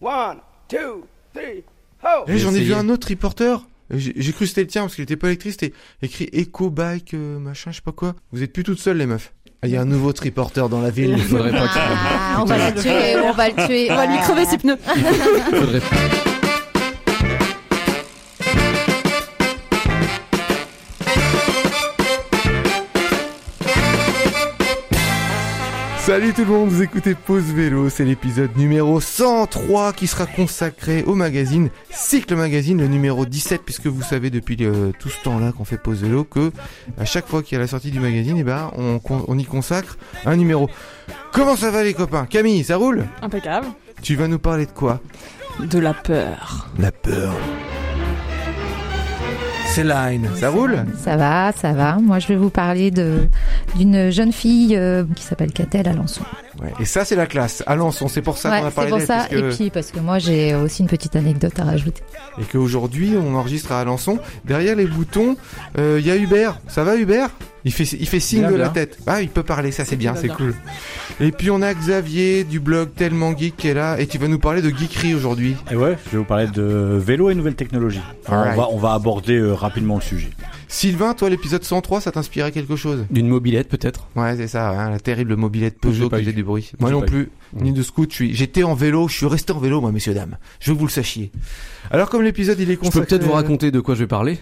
One, two, three, ho! Eh, J'en ai vu un autre reporter. J'ai j'ai cru que c'était le tien parce qu'il était pas électrique, c'était écrit Eco Bike, euh, machin, je sais pas quoi. Vous êtes plus toutes seules les meufs. Ah, Il y a un nouveau triporteur dans la ville. Il faudrait pas qu'il Ah, on va la tuer, on va le tuer. On va lui crever ses pneus. faudrait Salut tout le monde, vous écoutez Pause Vélo, c'est l'épisode numéro 103 qui sera consacré au magazine Cycle Magazine, le numéro 17, puisque vous savez depuis euh, tout ce temps-là qu'on fait Pause Vélo que à chaque fois qu'il y a la sortie du magazine, eh ben, on, y consacre un numéro. Comment ça va les copains? Camille, ça roule? Impeccable. Tu vas nous parler de quoi? De la peur. La peur. Céline, ça roule Ça va, ça va. Moi, je vais vous parler de d'une jeune fille euh, qui s'appelle Catel Alençon. Ouais. Et ça c'est la classe. Alençon, c'est pour ça Ouais, qu'on a c'est parlé pour d'elle, ça. que- Et puis parce que moi, j'ai aussi une petite anecdote à rajouter. et qu'aujourd'hui on enregistre à Alençon. Derrière les boutons, euh, il y a Hubert. Ça va Hubert? Il fait, il fait signe Bien, de la tête. Ah, il peut parler, ça c'est bien, c'est cool. Et puis on a Xavier du blog Tellement Geek qui est là et qui va nous parler de geekerie aujourd'hui. Et ouais, je vais vous parler de vélo et nouvelles technologies. On, va, on va aborder euh, rapidement le sujet. Sylvain, toi l'épisode 103, ça t'inspirait quelque chose? D'une mobilette peut-être. Ouais, c'est ça, hein, la terrible mobilette Peugeot qui faisait du bruit. Moi non plus, eu. ni de scoot, je suis, j'étais en vélo, je suis resté en vélo moi messieurs dames. Je veux que vous le sachiez. Alors comme l'épisode il est Je consacré peux peut-être vous raconter de quoi je vais parler.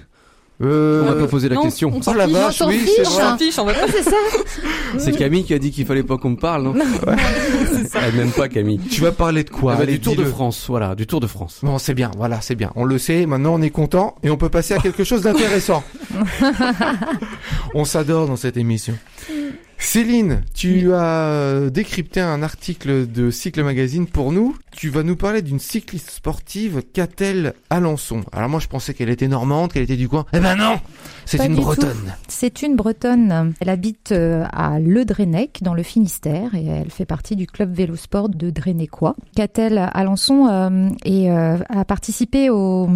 Euh, On va pas poser la non, question. on Oh la vache, oui, c'est On vrai. s'en fiche, on va pas. c'est ça. C'est Camille qui a dit qu'il fallait pas qu'on me parle, non Elle m'aime pas Camille. Tu vas parler de quoi Ah bah, Allez, du Tour de. France, voilà, du Tour de France. Bon, c'est bien, voilà, c'est bien. On le sait, maintenant on est content et on peut passer à quelque chose d'intéressant. on s'adore dans cette émission. Céline, tu as euh, décrypté un article de Cycle Magazine pour nous. Tu vas nous parler d'une cycliste sportive, Catel Alençon. Alors moi je pensais qu'elle était normande, qu'elle était du coin. Eh ben non C'est une bretonne. C'est une Bretonne. Elle habite euh, à Le Drennec, dans le Finistère, et elle fait partie du club vélosport de Drennecois. Catel Alençon euh, et, euh, a participé aux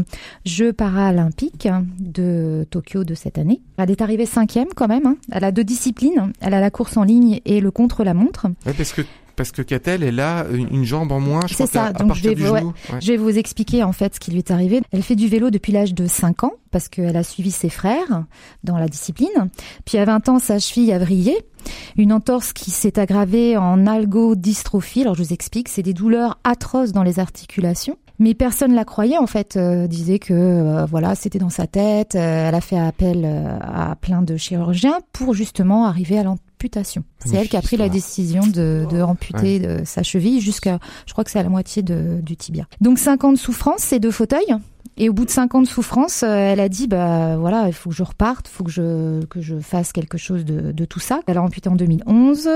Jeux paralympiques de Tokyo de cette année. Elle est arrivée cinquième quand même. hein. Elle a deux disciplines. Elle a la course en ligne et le contre-la-montre. Ouais, parce que parce que Catel, elle a une, jambe en moins, je C'est ça, à donc partir je vais- ouais. Ouais. Je vais vous expliquer en fait ce qui lui est arrivé. Elle fait du vélo depuis l'âge de 5 ans parce qu'elle a suivi ses frères dans la discipline. Puis à 20 ans, sa cheville a vrillé. Une entorse qui s'est aggravée en algodystrophie. Alors je vous explique, c'est des douleurs atroces dans les articulations. Mais personne la croyait en fait, euh, disait que euh, voilà c'était dans sa tête. Euh, elle a fait appel à plein de chirurgiens pour justement arriver à C'est elle qui a pris la décision de, de amputer de sa cheville jusqu'à, je crois que c'est à la moitié de- du tibia. Donc 5 ans de souffrance, c'est deux fauteuils? Et au bout de cinq ans de souffrance, euh, elle a dit bah voilà, il faut que je reparte, il faut que je que je fasse quelque chose de, de tout ça. Elle a amputé en 2011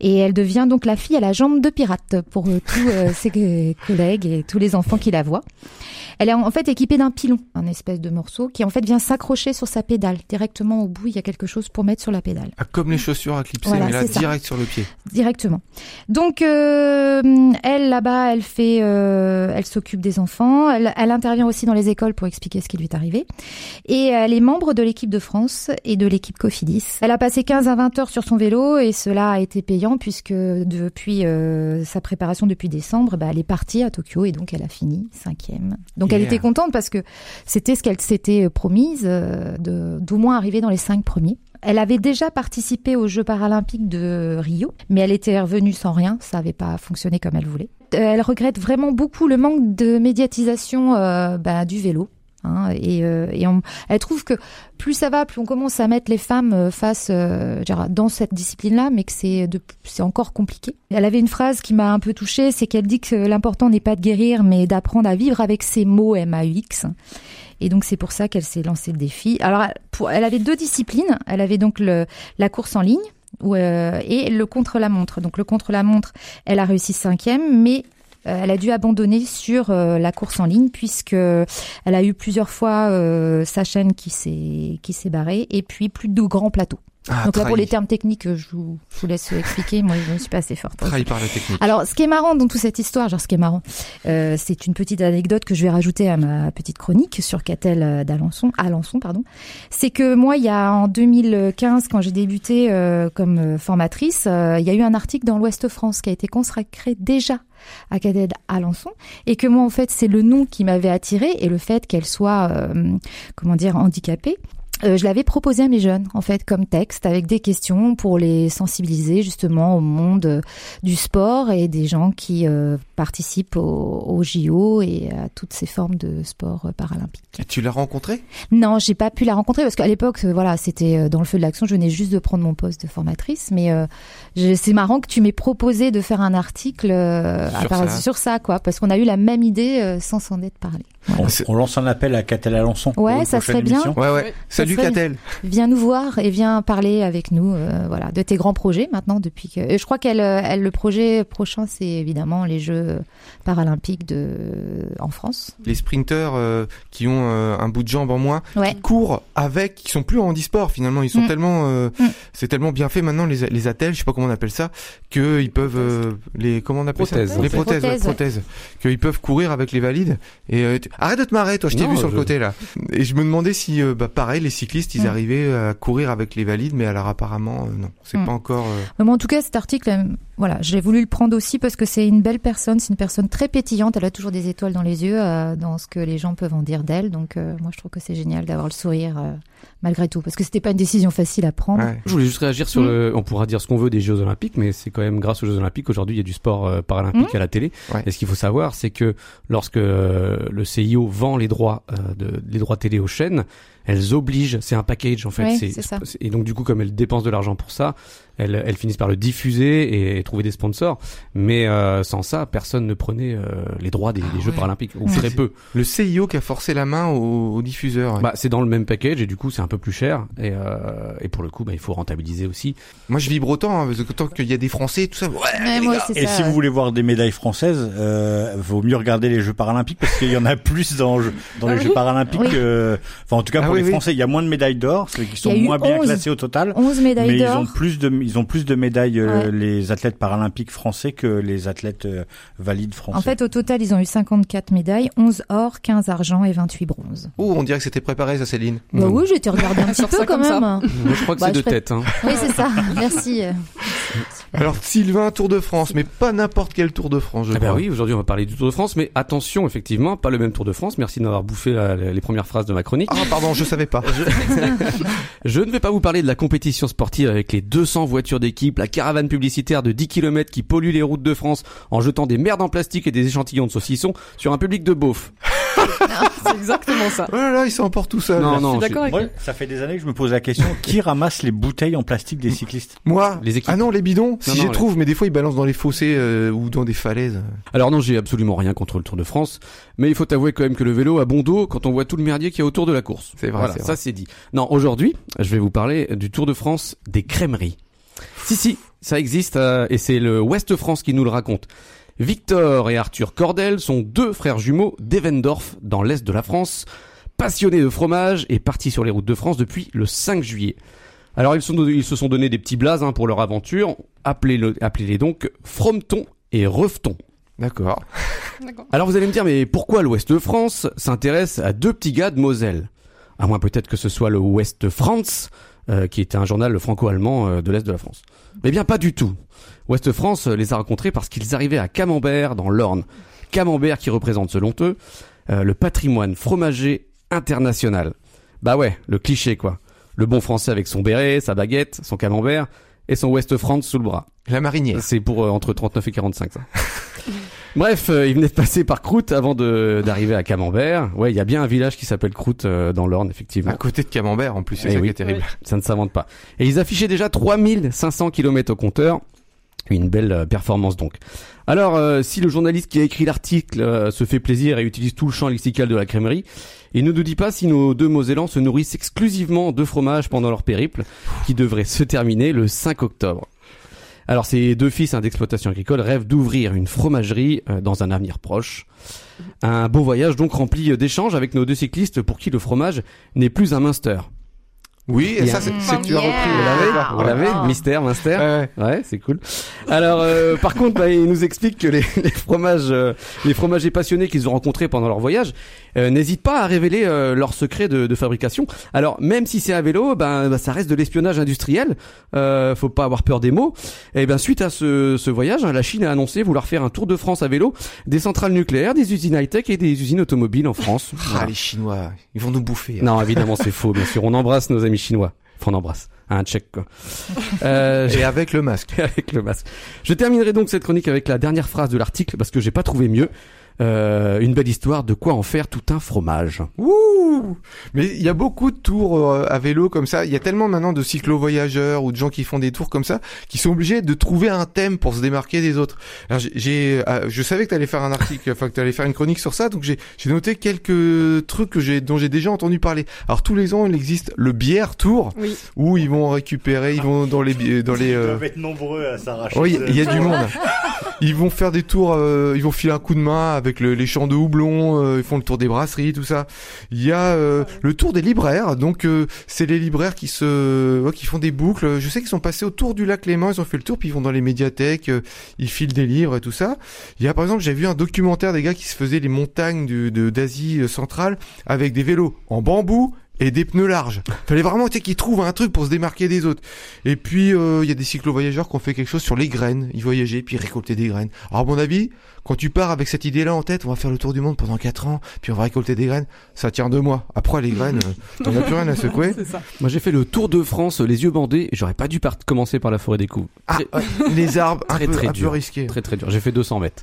et elle devient donc la fille à la jambe de pirate pour euh, tous euh, ses collègues et tous les enfants qui la voient. Elle est en fait équipée d'un pilon, un espèce de morceau qui en fait vient s'accrocher sur sa pédale. Directement au bout, il y a quelque chose pour mettre sur la pédale. Ah, comme les chaussures à clipser, Voilà, mais là ça. direct sur le pied. Directement. Donc euh, elle là-bas, elle fait, euh, elle s'occupe des enfants. Elle, elle intervient aussi dans les écoles pour expliquer ce qui lui est arrivé. Et elle est membre de l'équipe de France et de l'équipe Cofidis. Elle a passé 15 à 20 heures sur son vélo et cela a été payant puisque depuis euh, sa préparation depuis décembre, bah, elle est partie à Tokyo et donc elle a fini cinquième. Donc elle était contente parce que c'était ce qu'elle s'était promise euh, de d'au moins arriver dans les cinq premiers. Elle avait déjà participé aux Jeux paralympiques de Rio, mais elle était revenue sans rien, ça n'avait pas fonctionné comme elle voulait. Euh, Elle regrette vraiment beaucoup le manque de médiatisation euh, bah, du vélo. Hein, et euh, elle trouve que plus ça va, plus on commence à mettre les femmes euh, face euh, dans cette discipline-là, mais que c'est c'est encore compliqué. Elle avait une phrase qui m'a un peu touchée, c'est qu'elle dit que l'important n'est pas de guérir, mais d'apprendre à vivre avec ses mots MAUX. Et donc c'est pour ça qu'elle s'est lancée le défi. Alors elle- avait deux disciplines. Elle avait donc la course en ligne euh, et le contre-la-montre. Donc le contre-la-montre, elle a réussi cinquième, mais elle a dû abandonner sur euh, la course en ligne puisque elle a eu plusieurs fois euh, sa chaîne qui s'est qui s'est barrée et puis plus de grands plateaux. Ah, Donc là, pour les termes techniques, je vous, je vous laisse expliquer. Moi, je ne suis pas assez forte. Trahi par la technique. Alors, ce qui est marrant dans toute cette histoire, genre ce qui est marrant, euh, c'est une petite anecdote que je vais rajouter à ma petite chronique sur Catel euh, d'Alençon, Alençon, pardon. C'est que moi, il y a en 2015, quand j'ai débuté euh, comme euh, formatrice, euh, il y a eu un article dans l'Ouest France qui a été consacré déjà à Catel Alençon, et que moi, en fait, c'est le nom qui m'avait attiré et le fait qu'elle soit, euh, comment dire, handicapée. Euh, je l'avais proposé à mes jeunes, en fait, comme texte, avec des questions pour les sensibiliser justement au monde euh, du sport et des gens qui euh, participent au, au JO et à toutes ces formes de sport euh, paralympique. Et Tu l'as rencontré? Non, j'ai pas pu la rencontrer parce qu'à l'époque, voilà, c'était dans le feu de l'action. Je venais juste de prendre mon poste de formatrice, mais euh, c'est marrant que tu m'aies proposé de faire un article euh, Sur à part- ça. sur ça, quoi, parce qu'on a eu la même idée euh, sans s'en être parlé. On, lance un appel à Catel Alençon. Ouais, ça serait bien. Ouais, ouais. Salut Catel. Viens nous voir et viens parler avec nous, euh, voilà, de tes grands projets maintenant. Depuis que et je crois qu'elle, euh, elle, le projet prochain, c'est évidemment les Jeux paralympiques de en France. Les sprinteurs euh, qui ont euh, un bout de jambe en moins, Ouais. qui courent avec, qui sont plus en handisport finalement. Ils sont Mm. tellement, euh, Mm. c'est tellement bien fait maintenant les les attelles, je sais pas comment on appelle ça, que ils peuvent euh, les comment on appelle Prothèses. ça Les prothèses, ouais, Prothèses, ouais. prothèses, qu'ils peuvent courir avec les valides. Et euh, arrête de te marrer, toi, je t'ai vu sur je- le côté là. Et je me demandais si, euh, bah pareil, les cyclistes, ils Mm. arrivaient à courir avec les valides, mais alors apparemment euh, non, c'est Mm. pas encore. euh, Mais bon, en tout cas, cet article, voilà, j'ai voulu le prendre aussi parce que c'est une belle personne, c'est une personne très pétillante. Elle a toujours des étoiles dans les yeux, euh, dans ce que les gens peuvent en dire d'elle. Donc, euh, moi, je trouve que c'est génial d'avoir le sourire euh, malgré tout, parce que c'était pas une décision facile à prendre. ouais. Je voulais juste réagir sur Mm. le. On pourra dire ce qu'on veut des Jeux Olympiques, mais c'est quand même grâce aux Jeux Olympiques aujourd'hui il y a du sport euh, paralympique Mm. à la télé. Ouais. Et ce qu'il faut savoir, c'est que lorsque euh, le CIO vend les droits euh, de les droits télé aux chaînes, elles obligent. C'est un package en fait. Ouais, c'est ça. Et donc du coup, comme elles dépensent de l'argent pour ça, elles, elles finissent par le diffuser et, trouver des sponsors. Mais euh, sans ça, personne ne prenait euh, les droits des, des Jeux ouais. paralympiques ou très peu. Le CIO qui a forcé la main aux, aux diffuseurs. ouais. Bah, c'est dans le même package et du coup, c'est un peu plus cher. Et, euh, et pour le coup, bah, il faut rentabiliser aussi. Moi, je vibre autant, hein, parce que tant qu'il y a des Français, tout ça. Ouais, moi, c'est Et ça, si ouais. vous voulez voir des médailles françaises, euh, vaut mieux regarder les Jeux paralympiques parce qu'il y en a plus dans, dans les Ah Jeux paralympiques. Oui. que- Enfin, en tout cas, Ah pour oui, les. Français, il y a moins de médailles d'or, ceux qui sont moins bien 11. classés au total. 11 médailles Mais ils d'or. ont plus de ils ont plus de médailles euh, Ouais. les athlètes paralympiques français que les athlètes euh, valides français. En fait, au total, ils ont eu 54 médailles, 11 or, 15 argent et 28 bronzes. Oh, on dirait que c'était préparé, ça, Céline. Bah oui, j'ai été regarder un petit peu quand même. Moi, je crois que Bah, c'est de je ferais- tête. Hein. Oui, c'est ça. Merci. Alors, Sylvain, Tour de France, mais pas n'importe quel Tour de France, je Eh ben crois. oui, aujourd'hui on va parler du Tour de France, mais attention, effectivement, pas le même Tour de France. Merci d'avoir bouffé la- la- les premières phrases de ma chronique. Ah, pardon, je savais pas. Je ne vais pas vous parler de la compétition sportive avec les 200 voitures d'équipe, la caravane publicitaire de 10 km qui pollue les routes de France en jetant des merdes en plastique et des échantillons de saucissons sur un public de beaufs. C'est exactement ça. Oh là là, il s'emporte tout seul. Non, Je non, suis d'accord Moi, ça fait des années que je me pose la question qui ramasse les bouteilles en plastique des cyclistes? Moi? Les équipes. Ah non, les bidons, si Non, non, les trouve, mais des fois ils balancent dans les fossés euh, ou dans des falaises. Alors non, j'ai absolument rien contre le Tour de France, mais il faut avouer quand même que le vélo a bon dos quand on voit tout le merdier qu'il y a autour de la course. C'est vrai, Voilà, c'est ça c'est dit. Non, aujourd'hui, je vais vous parler du Tour de France des crèmeries. Si si, ça existe euh, et c'est le Ouest France qui nous le raconte. Victor et Arthur Cordel sont deux frères jumeaux d'Evendorf dans l'est de la France, passionnés de fromage et partis sur les routes de France depuis le 5 juillet. Alors ils, sont, ils se sont donné des petits blazes hein, pour leur aventure, appelez-le- appelez-les donc Frometon et Reveton. D'accord. Alors vous allez me dire, mais pourquoi l'Ouest de France s'intéresse à deux petits gars de Moselle? À moins peut-être que ce soit le Ouest France, euh, qui était un journal franco-allemand euh, de l'Est de la France. Mais bien pas du tout. Ouest France euh, les a rencontrés parce qu'ils arrivaient à Camembert, dans l'Orne. Camembert qui représente, selon eux, le patrimoine fromager international. Bah ouais, le cliché quoi. Le bon français avec son béret, sa baguette, son camembert et son Ouest France sous le bras. La marinière. C'est pour euh, entre 39 et 45 ça. Bref, euh, il venait de passer par Croûte avant de d'arriver à Camembert. Ouais, il y a bien un village qui s'appelle Croûte euh, dans l'Orne effectivement. À côté de Camembert, en plus, c'est Eh ça oui. qui est terrible. Ça ne s'invente pas. Et ils affichaient déjà 3500 km au compteur. Une belle euh, performance donc. Alors, euh, si le journaliste qui a écrit l'article euh, se fait plaisir et utilise tout le champ lexical de la crèmerie, il ne nous dit pas si nos deux Mosellans se nourrissent exclusivement de fromage pendant leur périple, qui devrait se terminer le 5 octobre. Alors, ces deux fils hein, d'exploitation agricole rêvent d'ouvrir une fromagerie euh, dans un avenir proche. Un beau voyage donc rempli euh, d'échanges avec nos deux cyclistes pour qui le fromage n'est plus un Munster. Oui, y ça a- c'est c'est que tu as repris. Vous l'avez Ah, Vous l'avez ah. Mystère, mystère. Ouais. Ouais, c'est cool. Alors, euh, par contre, bah, il nous explique que les, les fromages, euh, les fromagers passionnés qu'ils ont rencontrés pendant leur voyage, euh, n'hésitent pas à révéler euh, leurs secrets de, de fabrication. Alors, même si c'est à vélo, ben, bah, ça reste de l'espionnage industriel. Euh, faut pas avoir peur des mots. Et ben, suite à ce, ce voyage, hein, la Chine a annoncé vouloir faire un tour de France à vélo, des centrales nucléaires, des usines high-tech et des usines automobiles en France. Ah, les Chinois, ils vont nous bouffer. hein. Non, évidemment, c'est faux. Bien sûr, on embrasse nos amis chinois. Enfin, on embrasse. Un tchèque, quoi. Euh, Et avec le masque. avec le masque. Je terminerai donc cette chronique avec la dernière phrase de l'article parce que j'ai pas trouvé mieux. Euh, une belle histoire de quoi en faire tout un fromage. Ouh Mais il y a beaucoup de tours euh, à vélo comme ça. Il y a tellement maintenant de cyclo-voyageurs ou de gens qui font des tours comme ça, qui sont obligés de trouver un thème pour se démarquer des autres. Alors j'ai- j'ai, euh, je savais que tu allais faire un article, enfin que tu allais faire une chronique sur ça, donc j'ai, j'ai noté quelques trucs que j'ai, dont j'ai déjà entendu parler. Alors tous les ans, il existe le bière tour, Oui. où ils vont récupérer, ils vont dans les, bi- dans les. Ils euh, doivent être nombreux à s'arracher. Oui, il y a du monde. Ils vont faire des tours, euh, ils vont filer un coup de main avec le- les champs de houblon, euh, ils font le tour des brasseries, tout ça. Il y a euh, le tour des libraires, donc euh, c'est les libraires qui se, qui font des boucles. Je sais qu'ils sont passés autour du lac Léman, ils ont fait le tour, puis ils vont dans les médiathèques, ils filent des livres et tout ça. Il y a par exemple, j'ai vu un documentaire des gars qui se faisaient les montagnes de d'Asie centrale avec des vélos en bambou et des pneus larges. Fallait vraiment tu sais, qu'ils trouvent un truc pour se démarquer des autres. Et puis euh, il y a des cyclo-voyageurs qui ont fait quelque chose sur les graines. Ils voyageaient puis ils récoltaient des graines. Alors à mon avis, quand tu pars avec cette idée-là en tête, on va faire le tour du monde pendant 4 ans, puis on va récolter des graines, ça tient deux mois. Après les graines, euh, t'en as plus rien à secouer. Ça. Moi j'ai fait le tour de France les yeux bandés et j'aurais pas dû par- commencer par la forêt des coups. Ah, Très, les arbres, un, Très, peu, très un peu dur. risqué. très très dur. J'ai fait 200 mètres.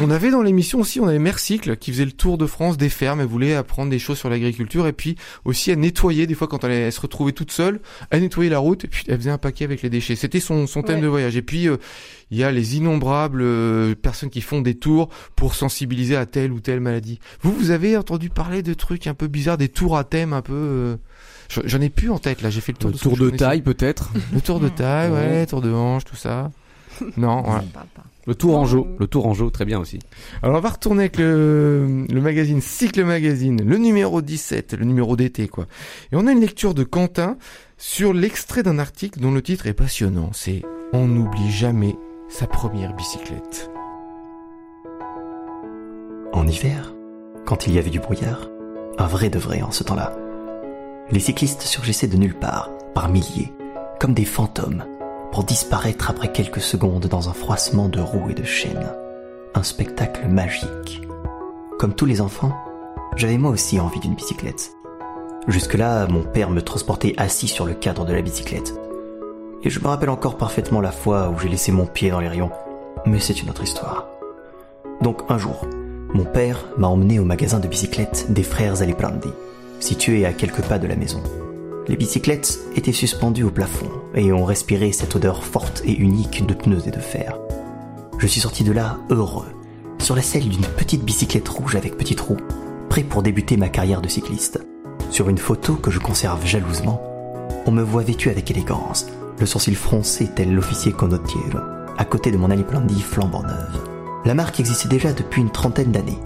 On avait dans l'émission aussi, on avait Mercycle qui faisait le tour de France des fermes, elle voulait apprendre des choses sur l'agriculture et puis aussi à nettoyer, des fois quand elle, elle se retrouvait toute seule, elle nettoyait la route et puis elle faisait un paquet avec les déchets. C'était son, son thème Ouais. de voyage. Et puis euh, il y a les innombrables euh, personnes qui font des tours pour sensibiliser à telle ou telle maladie. Vous, vous avez entendu parler de trucs un peu bizarres, des tours à thème un peu... euh, j'en- ai plus en tête là, j'ai fait le tour Le de, ce tour de taille peut-être. Le tour de taille, ouais, Ouais. tour de hanche, tout ça. Non, voilà. Ça me parle pas. Le tour en jeu. Le tour en jeu, très bien aussi. Alors on va retourner avec le, le magazine Cycle Magazine, le numéro 17, le numéro d'été quoi. Et on a une lecture de Quentin sur l'extrait d'un article dont le titre est passionnant, c'est On n'oublie jamais sa première bicyclette. En hiver, quand il y avait du brouillard, un vrai de vrai en ce temps-là, les cyclistes surgissaient de nulle part, par milliers, comme des fantômes, disparaître après quelques secondes dans un froissement de roues et de chaînes. Un spectacle magique. Comme tous les enfants, j'avais moi aussi envie d'une bicyclette. Jusque-là, mon père me transportait assis sur le cadre de la bicyclette. Et je me rappelle encore parfaitement la fois où j'ai laissé mon pied dans les rayons. Mais c'est une autre histoire. Donc un jour, mon père m'a emmené au magasin de bicyclettes des frères Aliprandi, situé à quelques pas de la maison. Les bicyclettes étaient suspendues au plafond et on respirait cette odeur forte et unique de pneus et de fer. Je suis sorti de là heureux, sur la selle d'une petite bicyclette rouge avec petite roue, prêt pour débuter ma carrière de cycliste. Sur une photo que je conserve jalousement, on me voit vêtu avec élégance, le sourcil froncé tel l'officier condottiero, à côté de mon Aliprandi flambant neuve. La marque existait déjà depuis une trentaine d'années.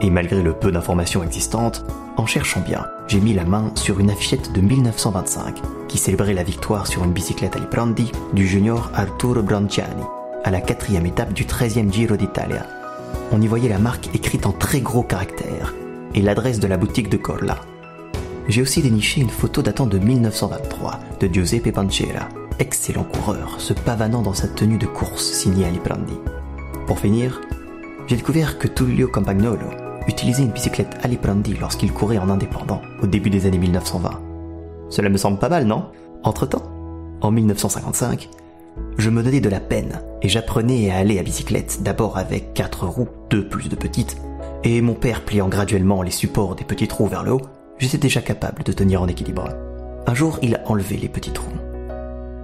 Et malgré le peu d'informations existantes, en cherchant bien, j'ai mis la main sur une affichette de 1925 qui célébrait la victoire sur une bicyclette à du junior Arturo Branciani à la quatrième étape du 13e Giro d'Italia. On y voyait la marque écrite en très gros caractères et l'adresse de la boutique de Corla. J'ai aussi déniché une photo datant de 1923 de Giuseppe Pancera, excellent coureur, se pavanant dans sa tenue de course signée à Liprandi. Pour finir, j'ai découvert que Tullio Campagnolo utilisait une bicyclette Aliprandi lorsqu'il courait en indépendant au début des années 1920. Cela me semble pas mal, non? Entre-temps, en 1955, je me donnais de la peine et j'apprenais à aller à bicyclette d'abord avec quatre roues, deux plus de petites, et mon père pliant graduellement les supports des petites roues vers le haut, j'étais déjà capable de tenir en équilibre. Un jour, il a enlevé les petites roues.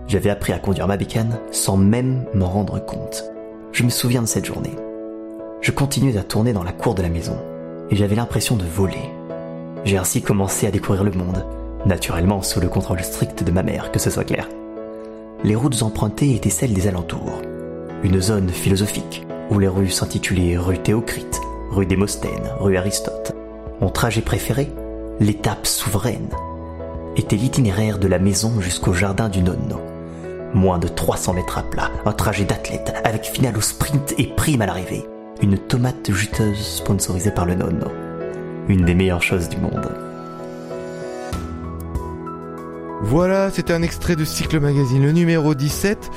J'avais appris à conduire ma bécane sans même m'en rendre compte. Je me souviens de cette journée. Je continuais à tourner dans la cour de la maison et j'avais l'impression de voler. J'ai ainsi commencé à découvrir le monde, naturellement sous le contrôle strict de ma mère, que ce soit clair. Les routes empruntées étaient celles des alentours. Une zone philosophique où les rues s'intitulaient rue Théocrite, rue Démosthène, rue Aristote. Mon trajet préféré L'étape souveraine. était l'itinéraire de la maison jusqu'au jardin du nonno. Moins de 300 mètres à plat, un trajet d'athlète avec finale au sprint et prime à l'arrivée. Une tomate juteuse sponsorisée par le nonno. Une des meilleures choses du monde. Voilà, c'était un extrait de Cycle Magazine, le numéro 17.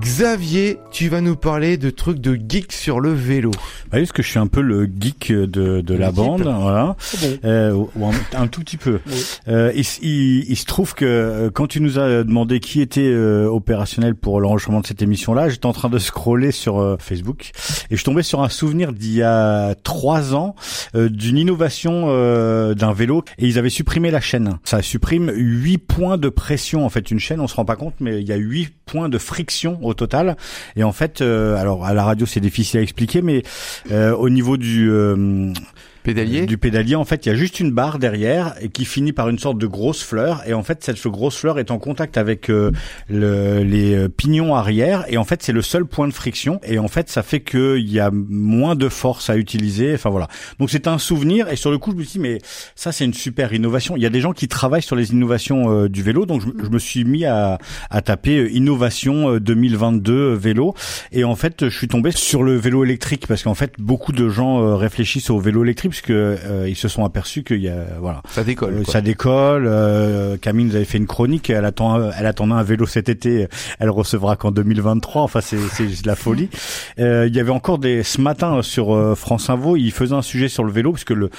Xavier, tu vas nous parler de trucs de geek sur le vélo. Bah oui, parce que je suis un peu le geek de, de la bande, voilà. Euh, ou un, un tout petit peu. Euh, il, il- il se trouve que euh, quand tu nous as demandé qui était euh, opérationnel pour l'enregistrement de cette émission-là, j'étais en train de scroller sur euh, Facebook et je tombais sur un souvenir d'il y a trois ans euh, d'une innovation euh, d'un vélo et ils avaient supprimé la chaîne. Ça supprime huit points de pression en fait. Une chaîne, on se rend pas compte, mais il y a huit points de friction au total. Et en fait, euh, alors à la radio c'est difficile à expliquer, mais euh, au niveau du euh, Pédalier? Du pédalier, en fait, il y a juste une barre derrière et qui finit par une sorte de grosse fleur. Et en fait, cette grosse fleur est en contact avec euh, le- les euh, pignons arrière. Et en fait, c'est le seul point de friction. Et en fait, ça fait qu'il y a moins de force à utiliser. Enfin voilà. Donc c'est un souvenir. Et sur le coup, je me suis dit, mais ça, c'est une super innovation. Il y a des gens qui travaillent sur les innovations euh, du vélo. Donc je, je me suis mis à, à taper euh, innovation euh, 2022 vélo. Et en fait, je suis tombé sur le vélo électrique parce qu'en fait, beaucoup de gens euh, réfléchissent au vélo électrique puisque euh, ils se sont aperçus qu'il y a voilà, Ça décolle. euh, ça décolle. Euh, Camille nous avait fait une chronique. Elle attend, elle attendait un vélo cet été. Elle recevra qu'en 2023. Enfin, c'est c'est de la folie. Euh, il y avait encore des ce matin sur euh, France Info. Il faisait un sujet sur le vélo parce que le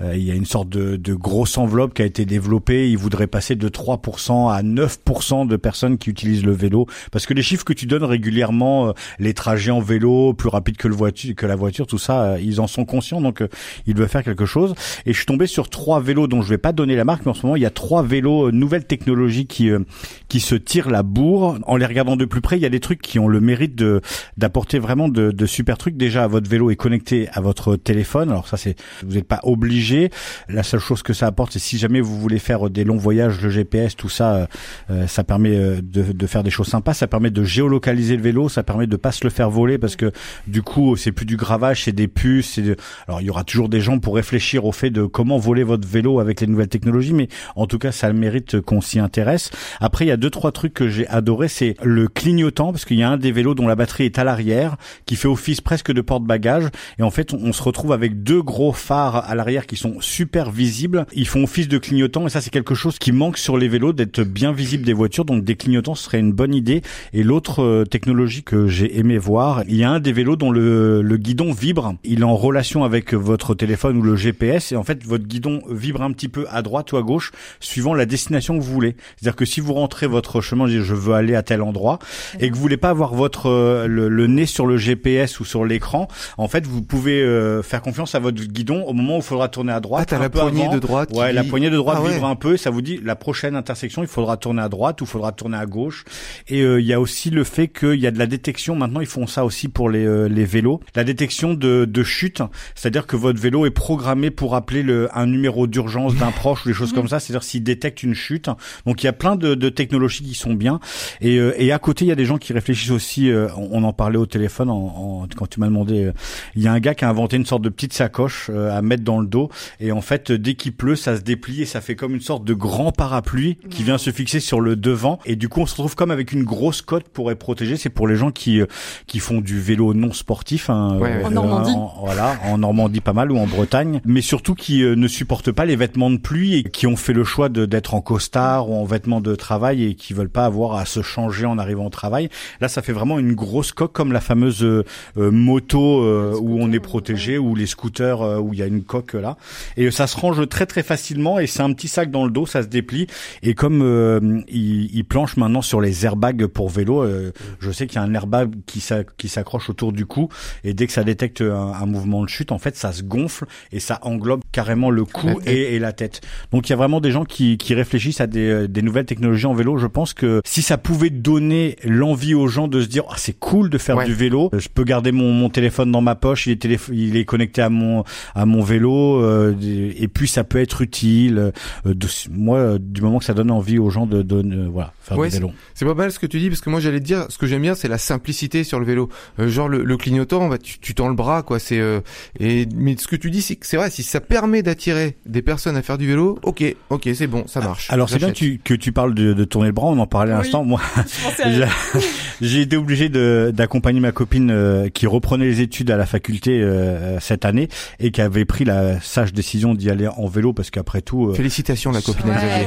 euh, il y a une sorte de, de grosse enveloppe qui a été développée. Il voudrait passer de 3% à 9% de personnes qui utilisent le vélo parce que les chiffres que tu donnes régulièrement, euh, les trajets en vélo plus rapides que le voiture, que la voiture, tout ça, euh, ils en sont conscients. Donc euh, ils veulent faire quelque chose. Et je suis tombé sur trois vélos dont je vais pas donner la marque, mais en ce moment il y a trois vélos euh, nouvelles technologies qui euh, qui se tirent la bourre. En les regardant de plus près, il y a des trucs qui ont le mérite de d'apporter vraiment de, de super trucs. Déjà, votre vélo est connecté à votre téléphone. Alors ça, c'est vous n'êtes pas obligé. La seule chose que ça apporte, c'est si jamais vous voulez faire des longs voyages, le GPS, tout ça, euh, euh, ça permet euh, de, de faire des choses sympas. Ça permet de géolocaliser le vélo. Ça permet de pas se le faire voler parce que du coup, c'est plus du gravage, c'est des puces. De... Alors, il y aura toujours des gens pour réfléchir au fait de comment voler votre vélo avec les nouvelles technologies, mais en tout cas, ça mérite qu'on s'y intéresse. Après, il y a deux trois trucs que j'ai adoré, c'est le clignotant parce qu'il y a un des vélos dont la batterie est à l'arrière, qui fait office presque de porte-bagages, et en fait, on, on se retrouve avec deux gros phares à l'arrière qui sont super visibles. Ils font office de clignotant, et ça, c'est quelque chose qui manque sur les vélos d'être bien visible des voitures. Donc, des clignotants serait une bonne idée. Et l'autre euh, technologie que j'ai aimé voir, il y a un des vélos dont le, le guidon vibre. Il est en relation avec votre téléphone ou le GPS, et en fait, votre guidon vibre un petit peu à droite ou à gauche, suivant la destination que vous voulez. C'est-à-dire que si vous rentrez votre chemin, je veux aller à tel endroit, et que vous voulez pas avoir votre euh, le, le nez sur le GPS ou sur l'écran, en fait, vous pouvez euh, faire confiance à votre guidon au moment où il faudra tourner à droite. Ah, t'as la poignée avant. de droite. Ouais, la poignée de droite Ah ouais. vibre un peu, ça vous dit la prochaine intersection, il faudra tourner à droite ou il faudra tourner à gauche. Et euh, il y a aussi le fait qu'il y a de la détection. Maintenant, ils font ça aussi pour les, euh, les vélos. La détection de, de chute, c'est-à-dire que votre vélo est programmé pour appeler le, un numéro d'urgence d'un proche ou des choses comme ça. C'est-à-dire s'il détecte une chute. Donc il y a plein de, de technologies qui sont bien. Et, euh, et à côté, il y a des gens qui réfléchissent aussi. euh, on, on en parlait au téléphone en, en- quand tu m'as demandé. euh, il y a un gars qui a inventé une sorte de petite sacoche euh, à mettre dans le dos. Et en fait, dès qu'il pleut, ça se déplie et ça fait comme une sorte de grand parapluie qui vient se fixer sur le devant. Et du coup, on se retrouve comme avec une grosse cote pour être protégé. C'est pour les gens qui euh, qui font du vélo non sportif. hein, Ouais, ouais. En Normandie. en- voilà, en Normandie pas mal ou en Bretagne, mais surtout qui euh, ne supportent pas les vêtements de pluie et qui ont fait le choix d'être en costard ou en vêtements de travail et qui veulent pas avoir à se changer en arrivant au travail. Là, ça fait vraiment une grosse coque comme la fameuse euh, euh, moto euh, où on est protégé ou les scooters euh, où il y a une coque là. Et ça se range très très facilement et c'est un petit sac dans le dos, ça se déplie. Et comme euh, il, il planche maintenant sur les airbags pour vélo, euh, je sais qu'il y a un airbag qui s'a- qui s'accroche autour du cou et dès que ça détecte un, un mouvement de chute, en fait, ça se gonfle et ça englobe carrément le cou La et, et la tête. Donc il y a vraiment des gens qui, qui réfléchissent à des, euh, des nouvelles technologies en vélo. Je pense que si ça pouvait donner l'envie aux gens de se dire ah c'est cool de faire Ouais. du vélo, je peux garder mon, mon téléphone dans ma poche, il est, il est connecté à mon à mon vélo euh, et puis ça peut être utile. euh, de, moi, euh, du moment que ça donne envie aux gens de, de, de- voilà faire Ouais, du vélo. C'est pas mal ce que tu dis parce que moi j'allais te dire ce que j'aime bien c'est la simplicité sur le vélo. Euh, genre le, le clignotant, bah, tu, tu tends le bras quoi. C'est euh, et mais ce que tu tu dis c'est vrai, si ça permet d'attirer des personnes à faire du vélo, ok, ok, c'est bon, ça marche. Alors c'est bien tu, que tu parles de, de tourner le bras, on en parlait à Oui. l'instant. Moi, j'ai j'ai été obligé de d'accompagner ma copine euh, qui reprenait les études à la faculté euh, cette année et qui avait pris la sage décision d'y aller en vélo parce qu'après tout, euh, Félicitations la copine Ouais,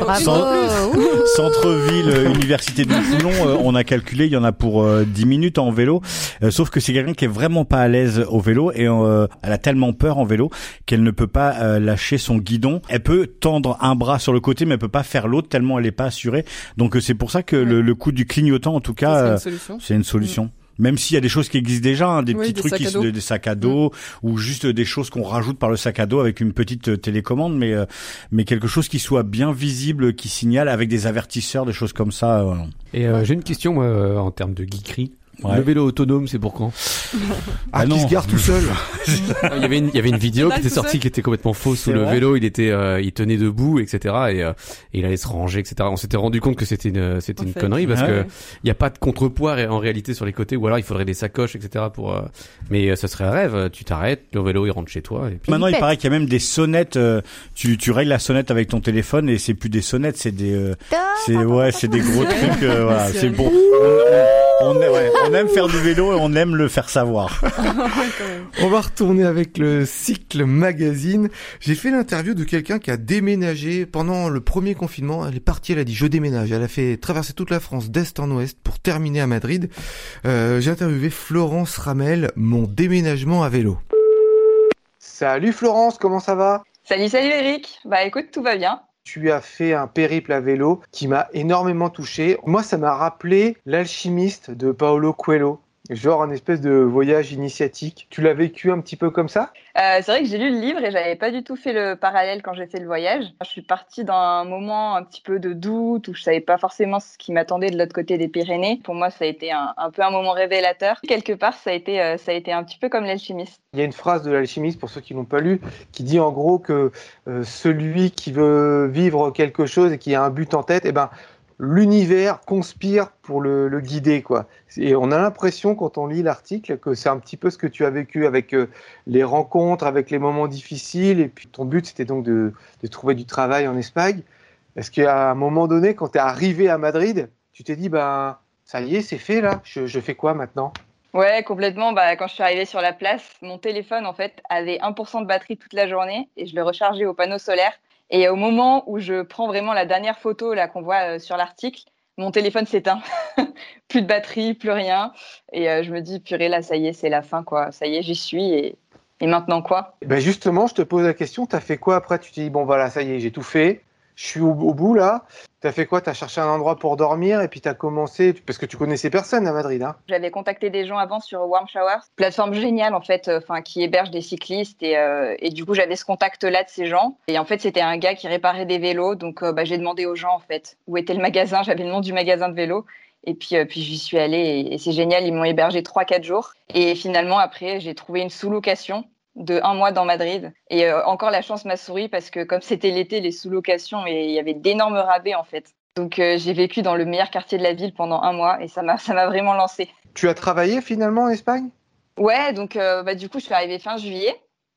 centre-ville, euh, université de Toulon, euh, on a calculé, il y en a pour euh, 10 minutes en vélo. Euh, sauf que c'est quelqu'un qui est vraiment pas à l'aise au vélo et euh, elle a tellement peur en vélo qu'elle ne peut pas euh, lâcher son guidon. Elle peut tendre un bras sur le côté, mais elle peut pas faire l'autre tellement elle est pas assurée. Donc euh, c'est pour ça que le, le coup du clignotant, en tout cas, euh, une solution. c'est une solution. Même s'il y a des choses qui existent déjà, hein, des Oui, petits des trucs, sacs qui à se- dos. des sacs à dos, ou juste des choses qu'on rajoute par le sac à dos avec une petite euh, télécommande, mais euh, mais quelque chose qui soit bien visible, qui signale avec des avertisseurs, des choses comme ça. euh, voilà. Et euh, j'ai une question moi, euh, en termes de geekerie. Ouais. Le vélo autonome, c'est pour quand Ah, Ah qui non. se gare tout seul. Il y avait une, il y avait une vidéo qui était sortie qui était complètement fausse où le vélo il était, euh, il tenait debout, etc. Et, euh, et il allait se ranger, etc. On s'était rendu compte que c'était une, c'était En une fait. connerie parce Ouais. que il y a pas de contrepoids en réalité sur les côtés ou alors il faudrait des sacoches, etc. Pour, euh, mais euh, ce serait un rêve. Tu t'arrêtes, le vélo il rentre chez toi. Et puis... Maintenant, il paraît qu'il y a même des sonnettes. euh, tu tu règles la sonnette avec ton téléphone et c'est plus des sonnettes, c'est des euh, c'est ouais, c'est des gros trucs. euh, voilà, c'est bon. On, ouais, aime faire du vélo et on aime le faire savoir. On va retourner avec le cycle magazine. J'ai fait l'interview de quelqu'un qui a déménagé pendant le premier confinement. Elle est partie, elle a dit je déménage. Elle a fait traverser toute la France d'est en ouest pour terminer à Madrid. Euh, J'ai interviewé Florence Ramel, mon déménagement à vélo. Salut Florence, comment ça va? Salut, salut Eric. Bah écoute, tout va bien. Tu as fait un périple à vélo qui m'a énormément touché. Moi, ça m'a rappelé l'alchimiste de Paolo Coelho. Genre un espèce de voyage initiatique. Tu l'as vécu un petit peu comme ça? Euh, c'est vrai que j'ai lu le livre et j'avais pas du tout fait le parallèle quand j'ai fait le voyage. Je suis partie dans un moment un petit peu de doute où je savais pas forcément ce qui m'attendait de l'autre côté des Pyrénées. Pour moi, ça a été un, un peu un moment révélateur. Quelque part, ça a été, euh, ça a été un petit peu comme l'alchimiste. Il y a une phrase de l'alchimiste, pour ceux qui l'ont pas lu, qui dit en gros que euh, celui qui veut vivre quelque chose et qui a un but en tête, eh ben, l'univers conspire pour le, guider. Quoi. Et on a l'impression, quand on lit l'article, que c'est un petit peu ce que tu as vécu avec euh, les rencontres, avec les moments difficiles. Et puis ton but, c'était donc de, de trouver du travail en Espagne. Est-ce qu'à un moment donné, quand tu es arrivé à Madrid, tu t'es dit, ben, ça y est, c'est fait là, je, je fais quoi maintenant? Ouais, complètement. Bah, quand je suis arrivée sur la place, mon téléphone en fait avait 1% de batterie toute la journée et je le rechargeais au panneau solaire. Et au moment où je prends vraiment la dernière photo là qu'on voit euh, sur l'article, mon téléphone s'éteint. plus de batterie, plus rien. Et euh, je me dis purée là, ça y est, c'est la fin quoi. Ça y est, j'y suis et, maintenant quoi? Ben justement, je te pose la question, tu as fait quoi après? Tu te dis, bon voilà, ça y est, j'ai tout fait, je suis au, bout là. Tu as fait quoi? Tu as cherché un endroit pour dormir et puis tu as commencé, parce que tu connaissais personne à Madrid. Hein. J'avais contacté des gens avant sur Warm Showers, plateforme géniale en fait, euh, qui héberge des cyclistes et, euh, et du coup j'avais ce contact là de ces gens. Et en fait c'était un gars qui réparait des vélos. Donc euh, bah, j'ai demandé aux gens en fait où était le magasin, j'avais le nom du magasin de vélos. Et puis puis j'y suis allée et, et c'est génial, ils m'ont hébergé 3-4 jours. Et finalement après j'ai trouvé une sous-location de un mois dans Madrid et euh, encore la chance m'a souri parce que comme c'était l'été les sous-locations et il y avait d'énormes rabais en fait donc euh, j'ai vécu dans le meilleur quartier de la ville pendant un mois et ça m'a ça m'a vraiment lancé. Tu as travaillé finalement en Espagne? Ouais, donc euh, bah, du coup, je suis arrivée fin juillet.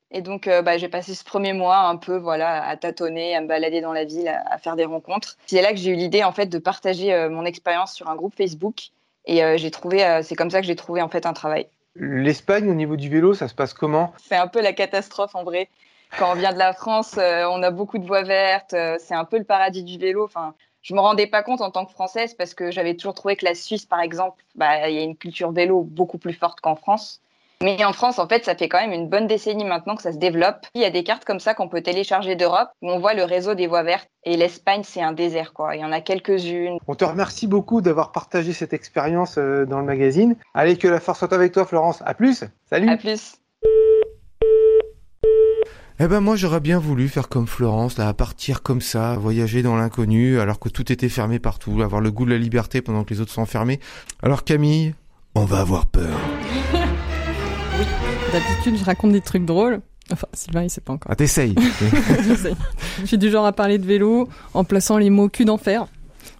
Et donc, bah, j'ai passé ce premier mois un peu voilà, à tâtonner, à me balader dans la ville, à, à faire des rencontres. C'est là que j'ai eu l'idée en fait de partager mon expérience sur un groupe Facebook. Et j'ai trouvé, c'est comme ça que j'ai trouvé en fait un travail. L'Espagne, au niveau du vélo, ça se passe comment? C'est un peu la catastrophe en vrai. Quand on vient de la France, euh, on a beaucoup de voies vertes. euh, c'est un peu le paradis du vélo. Enfin, je me rendais pas compte en tant que française parce que j'avais toujours trouvé que la Suisse, par exemple, bah, il y a une culture vélo beaucoup plus forte qu'en France. Mais en France, en fait, ça fait quand même une bonne décennie maintenant que ça se développe. Il y a des cartes comme ça qu'on peut télécharger d'Europe où on voit le réseau des voies vertes. Et l'Espagne, c'est un désert, quoi. Il y en a quelques-unes. On te remercie beaucoup d'avoir partagé cette expérience euh, dans le magazine. Allez, que la force soit avec toi, Florence. À plus Salut À plus. Eh ben moi j'aurais bien voulu faire comme Florence, là, partir comme ça, voyager dans l'inconnu, alors que tout était fermé partout, avoir le goût de la liberté pendant que les autres sont enfermés. Alors Camille, on va avoir peur. D'habitude, je raconte des trucs drôles. Enfin, Sylvain, il sait pas encore. Ah t'essayes. J'essaye. Je suis du genre à parler de vélo en plaçant les mots cul d'enfer.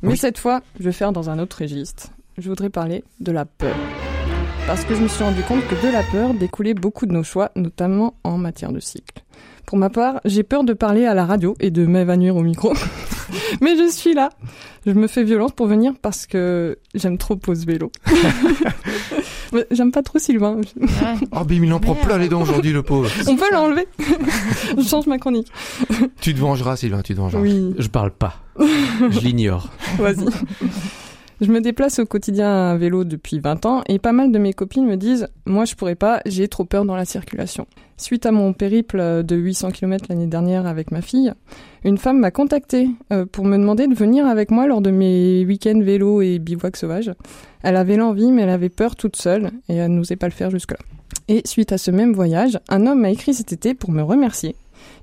Mais Oui. cette fois, je vais faire dans un autre registre. Je voudrais parler de la peur. Parce que je me suis rendu compte que de la peur découlait beaucoup de nos choix, notamment en matière de cycle. Pour ma part, j'ai peur de parler à la radio et de m'évanouir au micro. Mais je suis là. Je me fais violence pour venir parce que j'aime trop pose vélo. Mais j'aime pas trop Sylvain. Oh, bim, il en prend plein les dents aujourd'hui, le pauvre. On peut l'enlever. je change ma chronique. Tu te vengeras, Sylvain, tu te vengeras. Oui, Je parle pas. Je l'ignore. vas-y. Je me déplace au quotidien à vélo depuis 20 ans et pas mal de mes copines me disent Moi, je pourrais pas, j'ai trop peur dans la circulation. Suite à mon périple de 800 km l'année dernière avec ma fille, une femme m'a contacté euh, pour me demander de venir avec moi lors de mes week-ends vélo et bivouac sauvage. Elle avait l'envie, mais elle avait peur toute seule et elle n'osait pas le faire jusque-là. Et suite à ce même voyage, un homme m'a écrit cet été pour me remercier.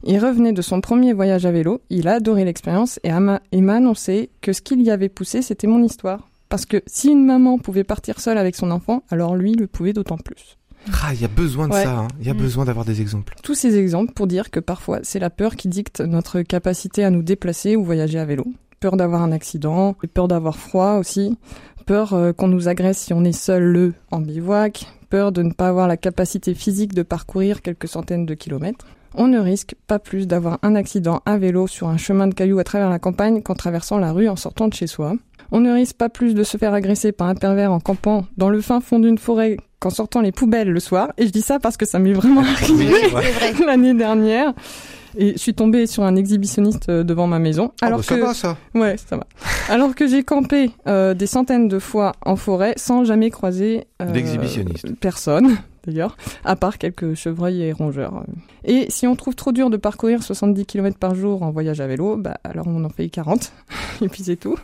Il revenait de son premier voyage à vélo, il a adoré l'expérience et m'a annoncé que ce qui l'y avait poussé, c'était mon histoire. Parce que si une maman pouvait partir seule avec son enfant, alors lui le pouvait d'autant plus. Ah, il y a besoin de Ouais. ça, hein. il y a Mm. besoin d'avoir des exemples. Tous ces exemples pour dire que parfois c'est la peur qui dicte notre capacité à nous déplacer ou voyager à vélo. Peur d'avoir un accident, peur d'avoir froid aussi, peur euh, qu'on nous agresse si on est seul le en bivouac, peur de ne pas avoir la capacité physique de parcourir quelques centaines de kilomètres. On ne risque pas plus d'avoir un accident à vélo sur un chemin de cailloux à travers la campagne qu'en traversant la rue en sortant de chez soi. On ne risque pas plus de se faire agresser par un pervers en campant dans le fin fond d'une forêt qu'en sortant les poubelles le soir. Et je dis ça parce que ça m'est vraiment arrivé l'année dernière. Et je suis tombée sur un exhibitionniste euh, devant ma maison. Ah, Alors bah, ça que, va, ça. ouais, ça va. Alors que j'ai campé euh, des centaines de fois en forêt sans jamais croiser euh, D'exhibitionniste. personne, d'ailleurs, à part quelques chevreuils et rongeurs. Et si on trouve trop dur de parcourir 70 km par jour en voyage à vélo, bah alors on en fait 40 et puis c'est tout.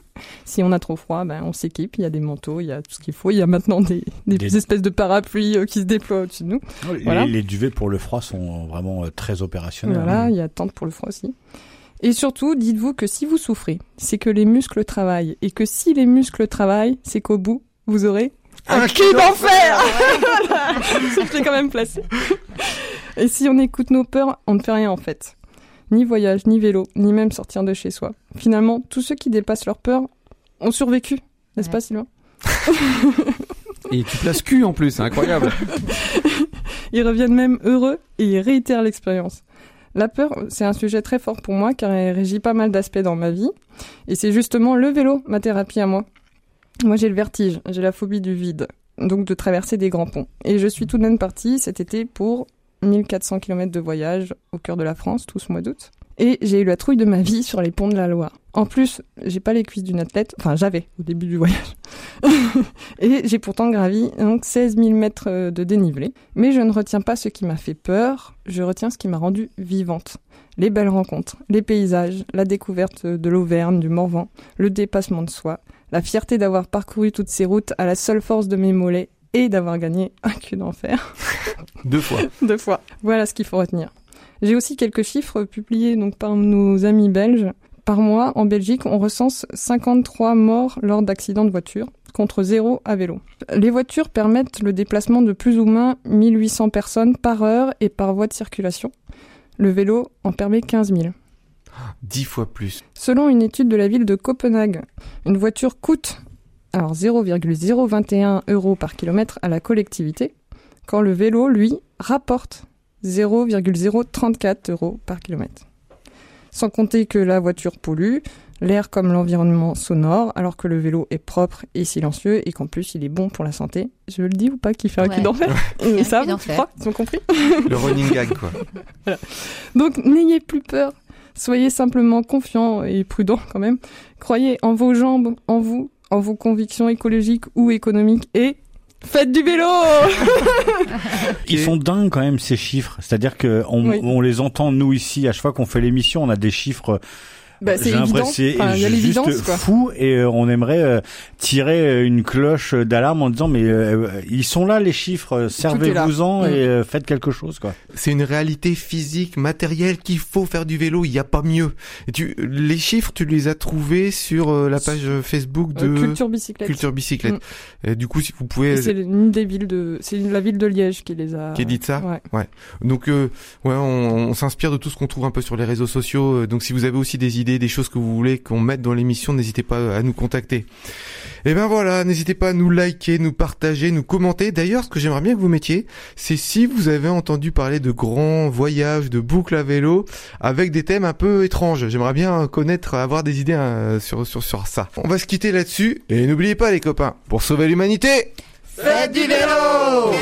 Si on a trop froid, ben on s'équipe. Il y a des manteaux, il y a tout ce qu'il faut. Il y a maintenant des, des, Des- espèces de parapluies euh, qui se déploient au-dessus de nous. Les, Voilà. les duvets pour le froid sont vraiment euh, très opérationnels. Voilà, il y a tente pour le froid aussi. Et surtout, dites-vous que si vous souffrez, c'est que les muscles travaillent. Et que si les muscles travaillent, c'est qu'au bout, vous aurez un cul d'enfer. Je l'ai quand même placé. Et si on écoute nos peurs, on ne fait rien en fait. Ni voyage, ni vélo, ni même sortir de chez soi. Finalement, tous ceux qui dépassent leurs peurs ont survécu. N'est-ce Ouais. pas, Sylvain? Et tu places cul en plus, c'est incroyable. Ils reviennent même heureux et ils réitèrent l'expérience. La peur, c'est un sujet très fort pour moi car elle régit pas mal d'aspects dans ma vie. Et c'est justement le vélo, ma thérapie à moi. Moi, j'ai le vertige, j'ai la phobie du vide, donc de traverser des grands ponts. Et je suis tout de même partie cet été pour 1400 km de voyage au cœur de la France, tout ce mois d'août. Et j'ai eu la trouille de ma vie sur les ponts de la Loire. En plus, j'ai pas les cuisses d'une athlète, enfin j'avais au début du voyage. et j'ai pourtant gravi donc 16 000 mètres euh, de dénivelé. Mais je ne retiens pas ce qui m'a fait peur, je retiens ce qui m'a rendue vivante. Les belles rencontres, les paysages, la découverte de l'Auvergne, du Morvan, le dépassement de soi, la fierté d'avoir parcouru toutes ces routes à la seule force de mes mollets et d'avoir gagné un cul d'enfer. Deux fois. Deux fois. Voilà ce qu'il faut retenir. J'ai aussi quelques chiffres publiés donc par nos amis belges. Par mois, en Belgique, on recense 53 morts lors d'accidents de voiture, contre zéro à vélo. Les voitures permettent le déplacement de plus ou moins 1800 personnes par heure et par voie de circulation. Le vélo en permet 15 000. Dix fois plus. Selon une étude de la ville de Copenhague, une voiture coûte alors 0,021 euros par kilomètre à la collectivité, quand le vélo, lui, rapporte 0,034 euros par kilomètre. Sans compter que la voiture pollue, l'air comme l'environnement sonore, alors que le vélo est propre et silencieux et qu'en plus il est bon pour la santé. Je le dis ou pas qu'il fait un cul d'enfer Mais ça, je crois, ils ont compris. Le running gag, quoi. Donc n'ayez plus peur. Soyez simplement confiant et prudent quand même. Croyez en vos jambes, en vous, en vos convictions écologiques ou économiques et faites du vélo Ils sont dingues quand même ces chiffres. C'est-à-dire que on, Oui. on les entend nous ici à chaque fois qu'on fait l'émission, on a des chiffres. Bah, C'est évident. c'est Enfin, juste quoi. fou et euh, on aimerait euh, tirer euh, une cloche d'alarme en disant mais euh, ils sont là les chiffres, servez-vous-en Mm. et euh, faites quelque chose quoi. C'est une réalité physique, matérielle qu'il faut faire du vélo. Il n'y a pas mieux. Et tu, les chiffres, tu les as trouvés sur euh, la page Facebook de Euh, culture bicyclette. Culture Bicyclette. Et du coup, si vous pouvez, C'est une des villes de, c'est la ville de Liège qui les a. qui dit ça. Ouais. Donc, euh, ouais, on, on s'inspire de tout ce qu'on trouve un peu sur les réseaux sociaux. Euh, Donc, si vous avez aussi des idées des choses que vous voulez qu'on mette dans l'émission, n'hésitez pas à nous contacter. Et ben voilà, n'hésitez pas à nous liker, nous partager, nous commenter. D'ailleurs, ce que j'aimerais bien que vous mettiez, c'est si vous avez entendu parler de grands voyages, de boucles à vélo, avec des thèmes un peu étranges. J'aimerais bien connaître, avoir des idées euh, sur, sur, sur ça. On va se quitter là-dessus. Et n'oubliez pas les copains, pour sauver l'humanité, faites du vélo